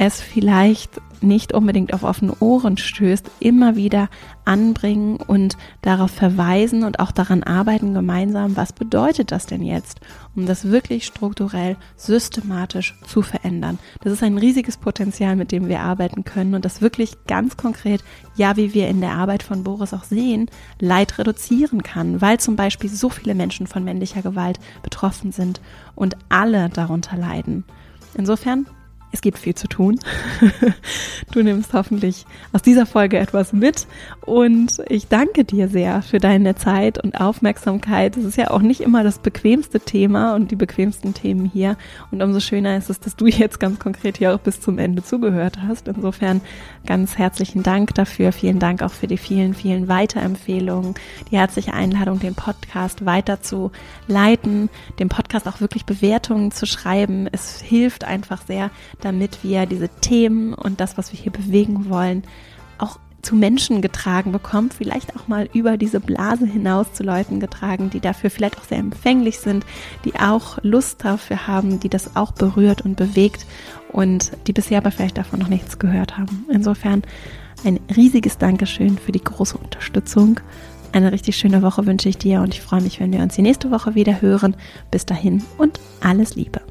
es vielleicht nicht unbedingt auf offene Ohren stößt, immer wieder anbringen und darauf verweisen und auch daran arbeiten gemeinsam, was bedeutet das denn jetzt, um das wirklich strukturell, systematisch zu verändern. Das ist ein riesiges Potenzial, mit dem wir arbeiten können und das wirklich ganz konkret, ja, wie wir in der Arbeit von Boris auch sehen, Leid reduzieren kann, weil zum Beispiel so viele Menschen von männlicher Gewalt betroffen sind und alle darunter leiden. Insofern es gibt viel zu tun. Du nimmst hoffentlich aus dieser Folge etwas mit und ich danke dir sehr für deine Zeit und Aufmerksamkeit. Es ist ja auch nicht immer das bequemste Thema und die bequemsten Themen hier und umso schöner ist es, dass du jetzt ganz konkret hier auch bis zum Ende zugehört hast. Insofern ganz herzlichen Dank dafür. Vielen Dank auch für die vielen, vielen Weiterempfehlungen, die herzliche Einladung, den Podcast weiter zu leiten, dem Podcast auch wirklich Bewertungen zu schreiben. Es hilft einfach sehr, damit wir diese Themen und das, was wir hier bewegen wollen, auch zu Menschen getragen bekommt, vielleicht auch mal über diese Blase hinaus zu Leuten getragen, die dafür vielleicht auch sehr empfänglich sind, die auch Lust dafür haben, die das auch berührt und bewegt und die bisher aber vielleicht davon noch nichts gehört haben. Insofern ein riesiges Dankeschön für die große Unterstützung. Eine richtig schöne Woche wünsche ich dir und ich freue mich, wenn wir uns die nächste Woche wieder hören. Bis dahin und alles Liebe.